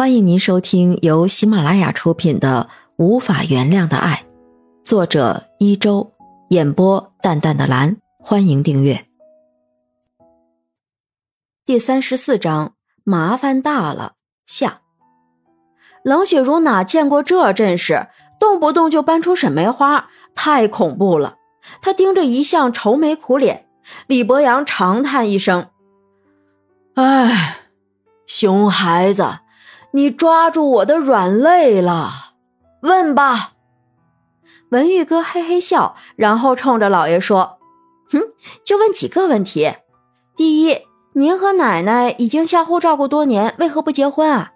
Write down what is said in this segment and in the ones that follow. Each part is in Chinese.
欢迎您收听由喜马拉雅出品的《无法原谅的爱》，作者一周，演播淡淡的蓝。欢迎订阅。第三十四章，麻烦大了。下，冷雪茹哪见过这阵势，动不动就搬出沈梅花，太恐怖了。她盯着一向愁眉苦脸，李博阳长叹一声：“唉，熊孩子。”你抓住我的软肋了，问吧。文玉哥嘿嘿笑，然后冲着老爷说：“哼，就问几个问题。第一，您和奶奶已经相互照顾多年，为何不结婚啊？”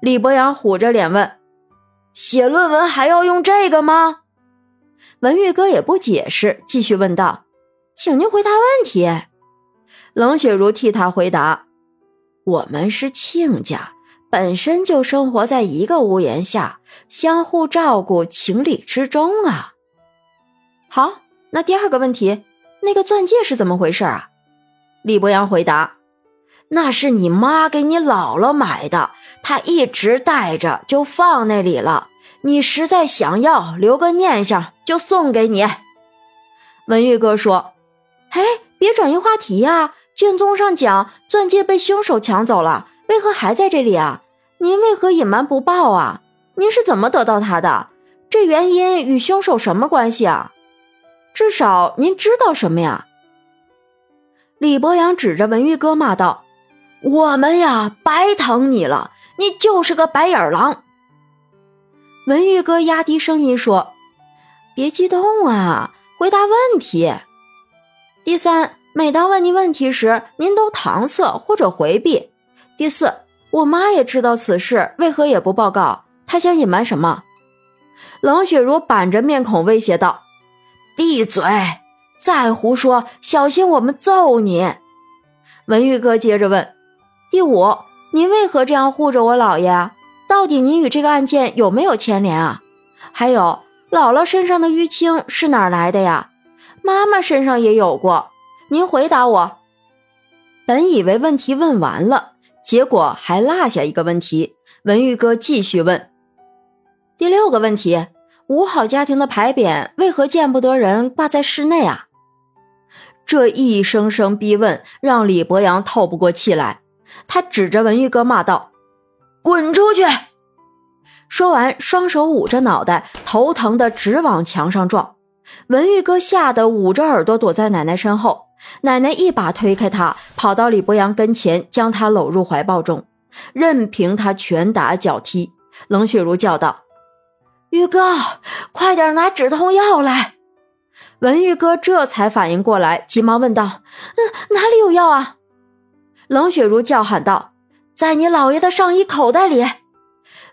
李博阳虎着脸问：“写论文还要用这个吗？”文玉哥也不解释，继续问道：“请您回答问题。”冷雪茹替他回答：“我们是亲家。”本身就生活在一个屋檐下，相互照顾，情理之中啊。好，那第二个问题，那个钻戒是怎么回事啊？李博阳回答：“那是你妈给你姥姥买的，她一直戴着，就放那里了。你实在想要，留个念想，就送给你。”文玉哥说：“哎，别转移话题呀！卷宗上讲，钻戒被凶手抢走了，为何还在这里啊？”您为何隐瞒不报啊？您是怎么得到他的？这原因与凶手什么关系啊？至少您知道什么呀？李博阳指着文玉哥骂道：“我们呀，白疼你了！你就是个白眼狼。”文玉哥压低声音说：“别激动啊，回答问题。第三，每当问您问题时，您都搪塞或者回避。第四。”我妈也知道此事，为何也不报告？她想隐瞒什么？冷雪茹板着面孔威胁道：“闭嘴！再胡说，小心我们揍你！”文玉哥接着问：“第五，您为何这样护着我姥爷？到底您与这个案件有没有牵连啊？还有，姥姥身上的淤青是哪儿来的呀？妈妈身上也有过。您回答我。”本以为问题问完了。结果还落下一个问题，文玉哥继续问：“第六个问题，五好家庭的牌匾为何见不得人挂在室内啊？”这一声声逼问让李博阳透不过气来，他指着文玉哥骂道：“滚出去！”说完，双手捂着脑袋，头疼的直往墙上撞。文玉哥吓得捂着耳朵躲在奶奶身后。奶奶一把推开他，跑到李博阳跟前，将他搂入怀抱中，任凭他拳打脚踢。冷雪茹叫道：“玉哥，快点拿止痛药来！”文玉哥这才反应过来，急忙问道：“嗯，哪里有药啊？”冷雪茹叫喊道：“在你姥爷的上衣口袋里。”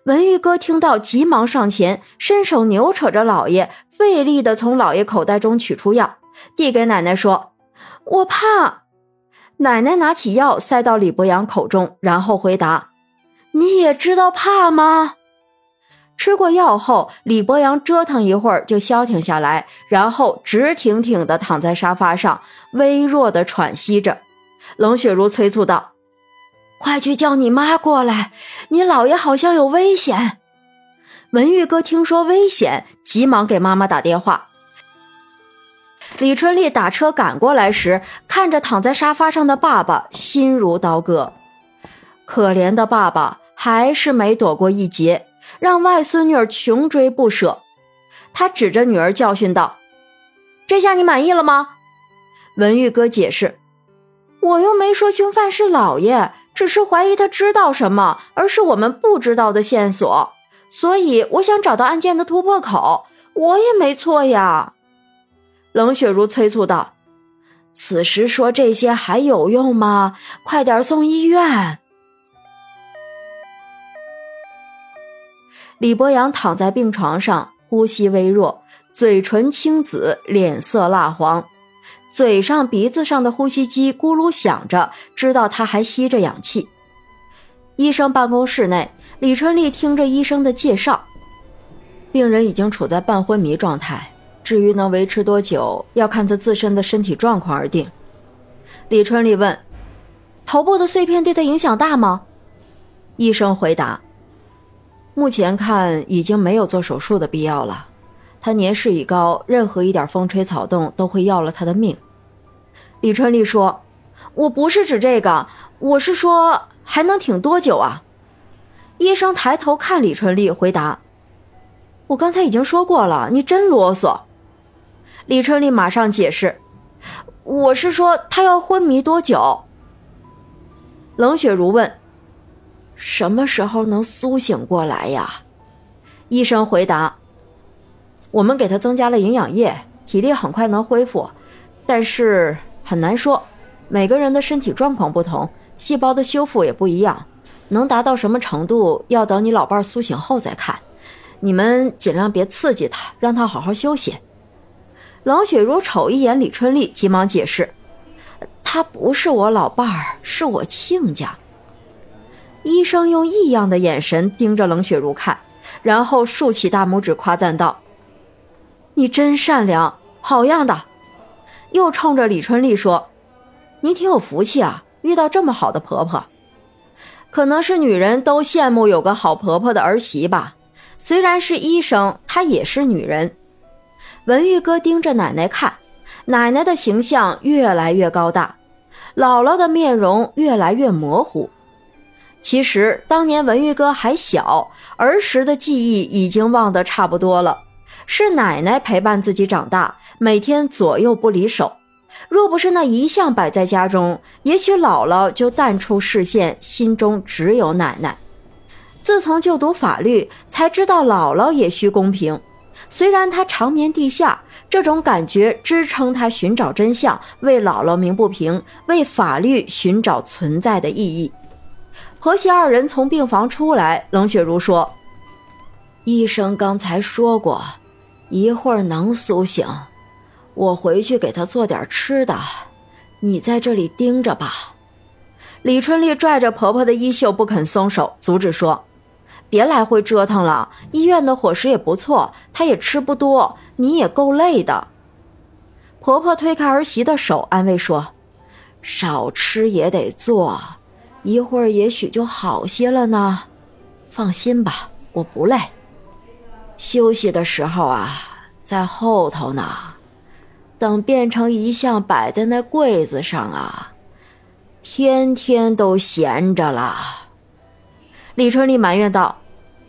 文玉哥听到，急忙上前，伸手扭扯着姥爷，费力地从姥爷口袋中取出药，递给奶奶说。我怕，奶奶拿起药塞到李博阳口中，然后回答：“你也知道怕吗？”吃过药后，李博阳折腾一会儿就消停下来，然后直挺挺地躺在沙发上，微弱地喘息着。冷雪茹催促道：“快去叫你妈过来，你姥爷好像有危险。”文玉哥听说危险，急忙给妈妈打电话。李春丽打车赶过来时，看着躺在沙发上的爸爸，心如刀割。可怜的爸爸还是没躲过一劫，让外孙女穷追不舍。他指着女儿教训道：“这下你满意了吗？”文玉哥解释：“我又没说凶犯是老爷，只是怀疑他知道什么，而是我们不知道的线索。所以我想找到案件的突破口。我也没错呀。”冷雪茹催促道：“此时说这些还有用吗？快点送医院！”李博阳躺在病床上，呼吸微弱，嘴唇青紫，脸色蜡黄，嘴上、鼻子上的呼吸机咕噜响着，知道他还吸着氧气。医生办公室内，李春丽听着医生的介绍，病人已经处在半昏迷状态。至于能维持多久，要看他自身的身体状况而定。李春丽问：“头部的碎片对他影响大吗？”医生回答：“目前看已经没有做手术的必要了。他年事已高，任何一点风吹草动都会要了他的命。”李春丽说：“我不是指这个，我是说还能挺多久啊？”医生抬头看李春丽，回答：“我刚才已经说过了，你真啰嗦。”李春丽马上解释：“我是说他要昏迷多久？”冷雪如问。什么时候能苏醒过来呀？医生回答：“我们给他增加了营养液，体力很快能恢复，但是很难说，每个人的身体状况不同，细胞的修复也不一样，能达到什么程度，要等你老伴苏醒后再看。你们尽量别刺激他，让他好好休息。”冷雪如瞅一眼李春丽，急忙解释：“他不是我老伴儿，是我亲家。”医生用异样的眼神盯着冷雪如看，然后竖起大拇指夸赞道：“你真善良，好样的！”又冲着李春丽说：“你挺有福气啊，遇到这么好的婆婆。可能是女人都羡慕有个好婆婆的儿媳吧。虽然是医生，她也是女人。”文玉哥盯着奶奶看，奶奶的形象越来越高大，姥姥的面容越来越模糊。其实当年文玉哥还小，儿时的记忆已经忘得差不多了。是奶奶陪伴自己长大，每天左右不离手。若不是那遗像摆在家中，也许姥姥就淡出视线，心中只有奶奶。自从就读法律，才知道姥姥也需公平。虽然她长眠地下，这种感觉支撑她寻找真相，为姥姥鸣不平，为法律寻找存在的意义。婆媳二人从病房出来，冷雪如说：“医生刚才说过，一会儿能苏醒。我回去给他做点吃的，你在这里盯着吧。”李春丽拽着婆婆的衣袖不肯松手，阻止说：“别来回折腾了，医院的伙食也不错，她也吃不多，你也够累的。”婆婆推开儿媳的手，安慰说：“少吃也得做。”一会儿也许就好些了呢，放心吧，我不累。休息的时候啊，在后头呢。等变成遗像摆在那柜子上啊，天天都闲着了。李春丽埋怨道：“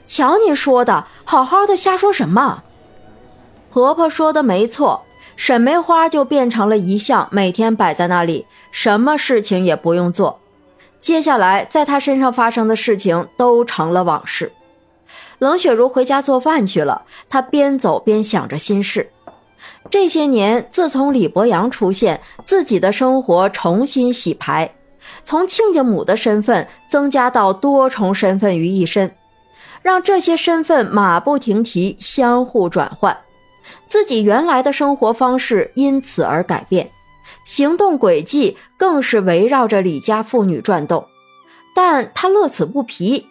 瞧你说的，好好的瞎说什么？”婆婆说的没错，沈梅花就变成了遗像，每天摆在那里，什么事情也不用做。接下来，在她身上发生的事情都成了往事。冷雪如回家做饭去了，她边走边想着心事。这些年，自从李博阳出现，自己的生活重新洗牌，从亲家母的身份增加到多重身份于一身，让这些身份马不停蹄相互转换，自己原来的生活方式因此而改变。行动轨迹更是围绕着李家妇女转动，但他乐此不疲。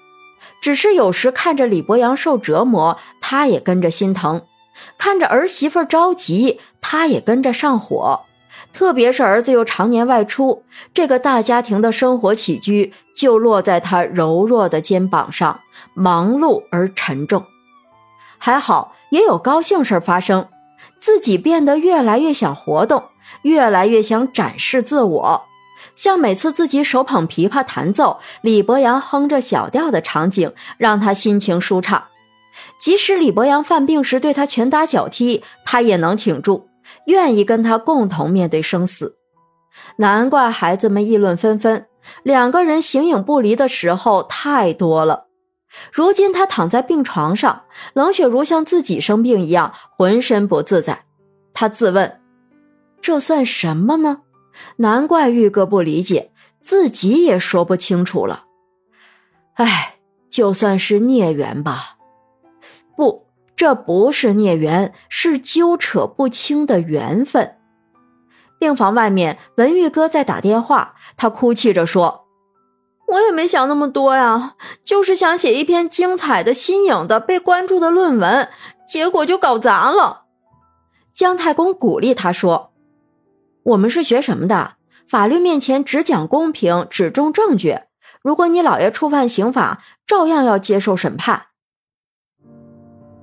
只是有时看着李博阳受折磨，他也跟着心疼；看着儿媳妇着急，他也跟着上火。特别是儿子又常年外出，这个大家庭的生活起居就落在他柔弱的肩膀上，忙碌而沉重。还好，也有高兴事发生，自己变得越来越想活动。越来越想展示自我，像每次自己手捧琵琶弹奏，李博阳哼着小调的场景，让他心情舒畅。即使李博阳犯病时对他拳打脚踢，他也能挺住，愿意跟他共同面对生死。难怪孩子们议论纷纷，两个人形影不离的时候太多了。如今他躺在病床上，冷雪如像自己生病一样，浑身不自在。他自问。这算什么呢？难怪玉哥不理解，自己也说不清楚了。哎，就算是孽缘吧。不，这不是孽缘，是纠扯不清的缘分。病房外面，文玉哥在打电话，他哭泣着说：“我也没想那么多呀，就是想写一篇精彩的、新颖的、被关注的论文，结果就搞砸了。”姜太公鼓励他说。我们是学什么的？法律面前只讲公平，只重证据。如果你姥爷触犯刑法，照样要接受审判。